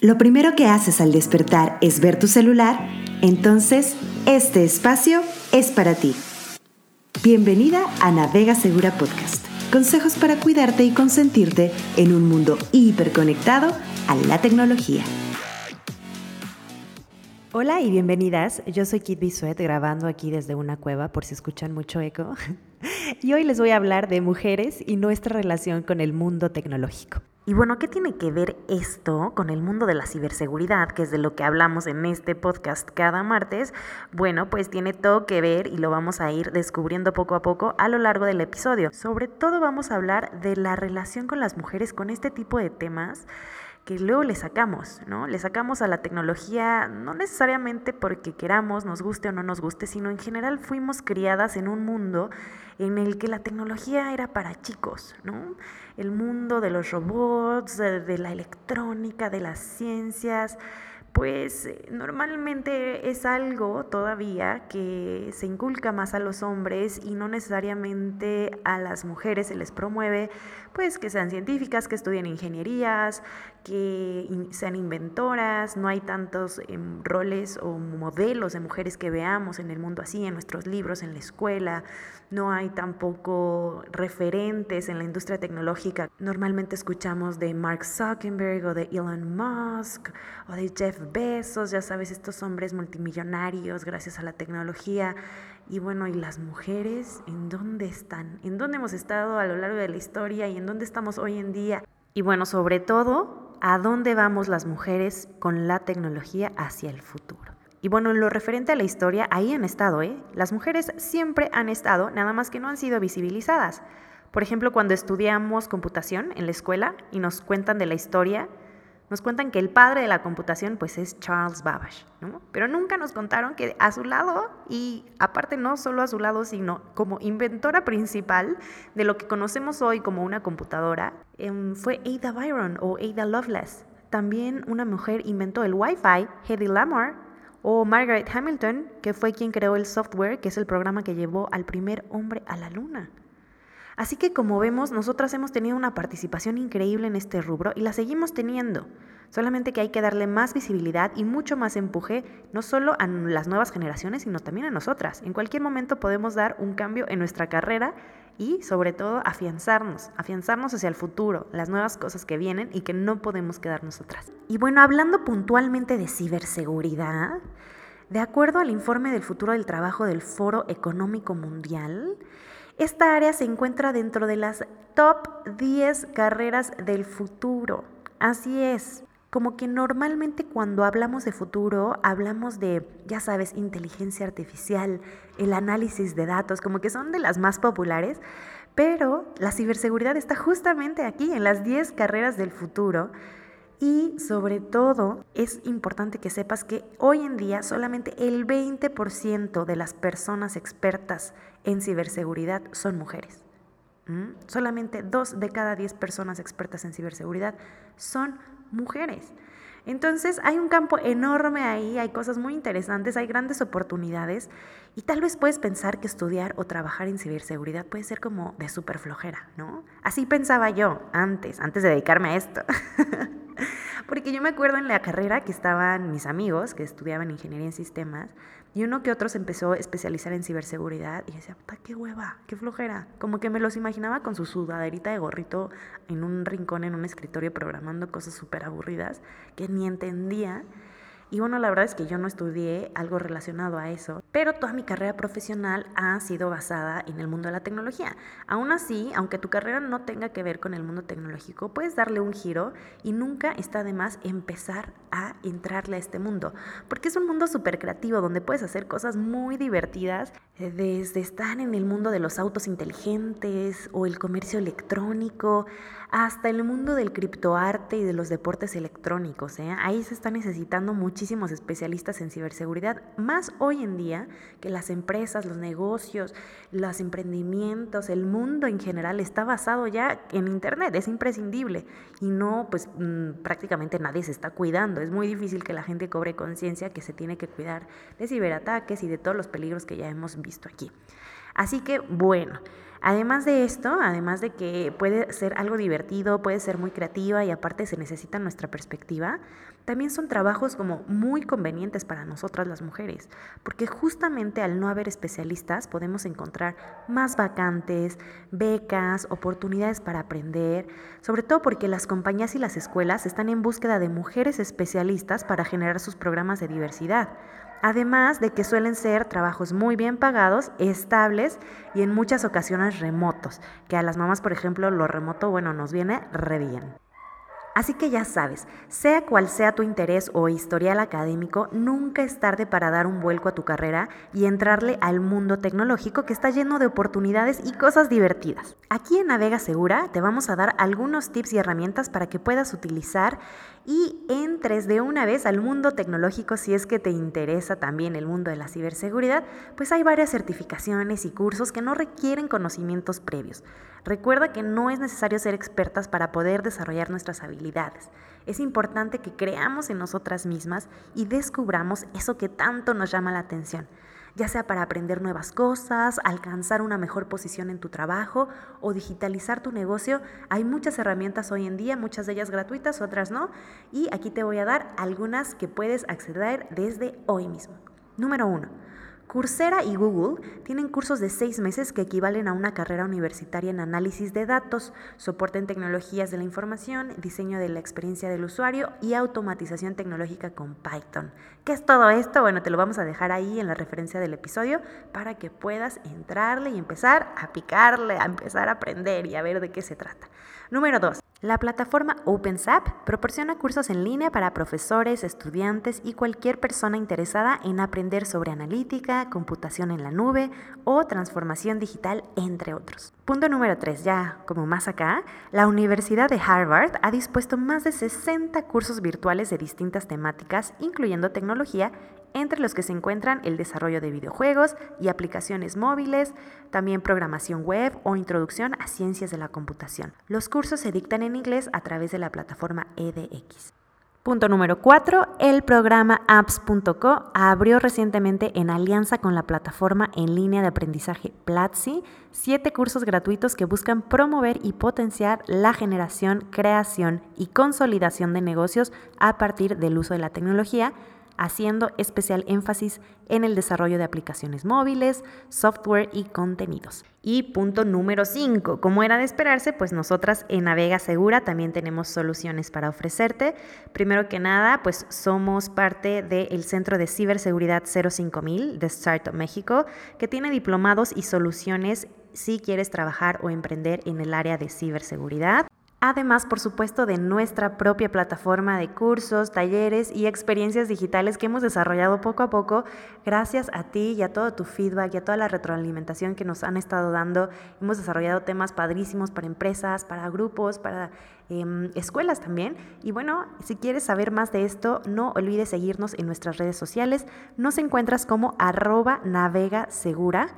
lo primero que haces al despertar es ver tu celular, entonces este espacio es para ti. Bienvenida a Navega Segura Podcast. Consejos para cuidarte y consentirte en un mundo hiperconectado a la tecnología. Hola y bienvenidas. Yo soy Kit Bisuet grabando aquí desde una cueva por si escuchan mucho eco. Y hoy les voy a hablar de mujeres y nuestra relación con el mundo tecnológico. Y bueno, ¿qué tiene que ver esto con el mundo de la ciberseguridad, que es de lo que hablamos en este podcast cada martes? Bueno, pues tiene todo que ver y lo vamos a ir descubriendo poco a poco a lo largo del episodio. Sobre todo vamos a hablar de la relación con las mujeres con este tipo de temas que luego le sacamos, ¿no? Le sacamos a la tecnología no necesariamente porque queramos, nos guste o no nos guste, sino en general fuimos criadas en un mundo en el que la tecnología era para chicos, ¿no? El mundo de los robots, de la electrónica, de las ciencias, pues eh, normalmente es algo todavía que se inculca más a los hombres y no necesariamente a las mujeres se les promueve pues que sean científicas, que estudien ingenierías, que sean inventoras, no hay tantos em, roles o modelos de mujeres que veamos en el mundo así, en nuestros libros, en la escuela, no hay tampoco referentes en la industria tecnológica. Normalmente escuchamos de Mark Zuckerberg o de Elon Musk o de Jeff Bezos, ya sabes, estos hombres multimillonarios gracias a la tecnología. Y bueno, ¿y las mujeres en dónde están? ¿En dónde hemos estado a lo largo de la historia y en dónde estamos hoy en día? Y bueno, sobre todo, ¿a dónde vamos las mujeres con la tecnología hacia el futuro? Y bueno, en lo referente a la historia, ahí han estado, ¿eh? Las mujeres siempre han estado, nada más que no han sido visibilizadas. Por ejemplo, cuando estudiamos computación en la escuela y nos cuentan de la historia, nos cuentan que el padre de la computación pues es Charles Babbage, ¿no? Pero nunca nos contaron que a su lado, y aparte no solo a su lado, sino como inventora principal de lo que conocemos hoy como una computadora, em, fue Ada Byron o Ada Lovelace. También una mujer inventó el Wi-Fi, Hedy Lamarr, o Margaret Hamilton, que fue quien creó el software, que es el programa que llevó al primer hombre a la luna. Así que como vemos, nosotras hemos tenido una participación increíble en este rubro y la seguimos teniendo. Solamente que hay que darle más visibilidad y mucho más empuje, no solo a las nuevas generaciones, sino también a nosotras. En cualquier momento podemos dar un cambio en nuestra carrera y sobre todo afianzarnos, afianzarnos hacia el futuro, las nuevas cosas que vienen y que no podemos quedarnos atrás. Y bueno, hablando puntualmente de ciberseguridad, de acuerdo al informe del futuro del trabajo del Foro Económico Mundial, esta área se encuentra dentro de las top 10 carreras del futuro. Así es, como que normalmente cuando hablamos de futuro hablamos de, ya sabes, inteligencia artificial, el análisis de datos, como que son de las más populares, pero la ciberseguridad está justamente aquí, en las 10 carreras del futuro. Y sobre todo es importante que sepas que hoy en día solamente el 20% de las personas expertas en ciberseguridad son mujeres. ¿Mm? Solamente dos de cada 10 personas expertas en ciberseguridad son mujeres. Entonces hay un campo enorme ahí, hay cosas muy interesantes, hay grandes oportunidades y tal vez puedes pensar que estudiar o trabajar en ciberseguridad puede ser como de súper flojera, ¿no? Así pensaba yo antes, antes de dedicarme a esto. Porque yo me acuerdo en la carrera que estaban mis amigos que estudiaban ingeniería en sistemas y uno que otro empezó a especializar en ciberseguridad y decía, puta, qué hueva, qué flojera. Como que me los imaginaba con su sudaderita de gorrito en un rincón, en un escritorio, programando cosas súper aburridas que ni entendía. Y bueno, la verdad es que yo no estudié algo relacionado a eso, pero toda mi carrera profesional ha sido basada en el mundo de la tecnología. Aún así, aunque tu carrera no tenga que ver con el mundo tecnológico, puedes darle un giro y nunca está de más empezar a entrarle a este mundo, porque es un mundo súper creativo donde puedes hacer cosas muy divertidas, eh, desde estar en el mundo de los autos inteligentes o el comercio electrónico, hasta el mundo del criptoarte y de los deportes electrónicos. ¿eh? Ahí se está necesitando muchísimos especialistas en ciberseguridad, más hoy en día que las empresas, los negocios, los emprendimientos, el mundo en general está basado ya en Internet, es imprescindible y no, pues mm, prácticamente nadie se está cuidando. Es muy difícil que la gente cobre conciencia que se tiene que cuidar de ciberataques y de todos los peligros que ya hemos visto aquí. Así que, bueno. Además de esto, además de que puede ser algo divertido, puede ser muy creativa y aparte se necesita nuestra perspectiva, también son trabajos como muy convenientes para nosotras las mujeres, porque justamente al no haber especialistas podemos encontrar más vacantes, becas, oportunidades para aprender, sobre todo porque las compañías y las escuelas están en búsqueda de mujeres especialistas para generar sus programas de diversidad. Además de que suelen ser trabajos muy bien pagados, estables y en muchas ocasiones remotos, que a las mamás, por ejemplo, lo remoto, bueno, nos viene re bien. Así que ya sabes, sea cual sea tu interés o historial académico, nunca es tarde para dar un vuelco a tu carrera y entrarle al mundo tecnológico que está lleno de oportunidades y cosas divertidas. Aquí en Navega Segura te vamos a dar algunos tips y herramientas para que puedas utilizar y entres de una vez al mundo tecnológico si es que te interesa también el mundo de la ciberseguridad, pues hay varias certificaciones y cursos que no requieren conocimientos previos. Recuerda que no es necesario ser expertas para poder desarrollar nuestras habilidades. Es importante que creamos en nosotras mismas y descubramos eso que tanto nos llama la atención, ya sea para aprender nuevas cosas, alcanzar una mejor posición en tu trabajo o digitalizar tu negocio. Hay muchas herramientas hoy en día, muchas de ellas gratuitas, otras no, y aquí te voy a dar algunas que puedes acceder desde hoy mismo. Número uno Coursera y Google tienen cursos de seis meses que equivalen a una carrera universitaria en análisis de datos, soporte en tecnologías de la información, diseño de la experiencia del usuario y automatización tecnológica con Python. ¿Qué es todo esto? Bueno, te lo vamos a dejar ahí en la referencia del episodio para que puedas entrarle y empezar a picarle, a empezar a aprender y a ver de qué se trata. Número 2. La plataforma OpenSAP proporciona cursos en línea para profesores, estudiantes y cualquier persona interesada en aprender sobre analítica, computación en la nube o transformación digital, entre otros. Punto número 3, ya como más acá, la Universidad de Harvard ha dispuesto más de 60 cursos virtuales de distintas temáticas, incluyendo tecnología entre los que se encuentran el desarrollo de videojuegos y aplicaciones móviles, también programación web o introducción a ciencias de la computación. Los cursos se dictan en inglés a través de la plataforma edX. Punto número 4. El programa apps.co abrió recientemente en alianza con la plataforma en línea de aprendizaje Platzi siete cursos gratuitos que buscan promover y potenciar la generación, creación y consolidación de negocios a partir del uso de la tecnología haciendo especial énfasis en el desarrollo de aplicaciones móviles, software y contenidos. Y punto número 5, como era de esperarse, pues nosotras en Navega Segura también tenemos soluciones para ofrecerte. Primero que nada, pues somos parte del Centro de Ciberseguridad 05000 de Startup México, que tiene diplomados y soluciones si quieres trabajar o emprender en el área de ciberseguridad. Además, por supuesto, de nuestra propia plataforma de cursos, talleres y experiencias digitales que hemos desarrollado poco a poco gracias a ti y a todo tu feedback y a toda la retroalimentación que nos han estado dando. Hemos desarrollado temas padrísimos para empresas, para grupos, para em, escuelas también. Y bueno, si quieres saber más de esto, no olvides seguirnos en nuestras redes sociales. Nos encuentras como arroba navega segura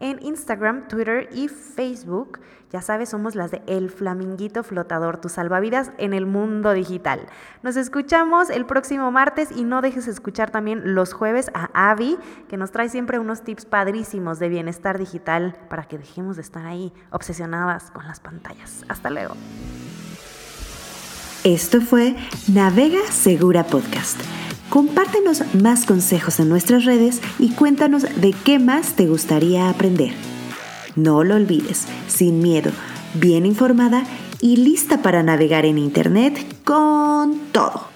en Instagram, Twitter y Facebook. Ya sabes, somos las de El Flaminguito Flotador, tu salvavidas en el mundo digital. Nos escuchamos el próximo martes y no dejes de escuchar también los jueves a Avi, que nos trae siempre unos tips padrísimos de bienestar digital para que dejemos de estar ahí obsesionadas con las pantallas. Hasta luego. Esto fue Navega Segura Podcast Compártenos más consejos en nuestras redes y cuéntanos de qué más te gustaría aprender. No lo olvides, sin miedo, bien informada y lista para navegar en Internet con todo.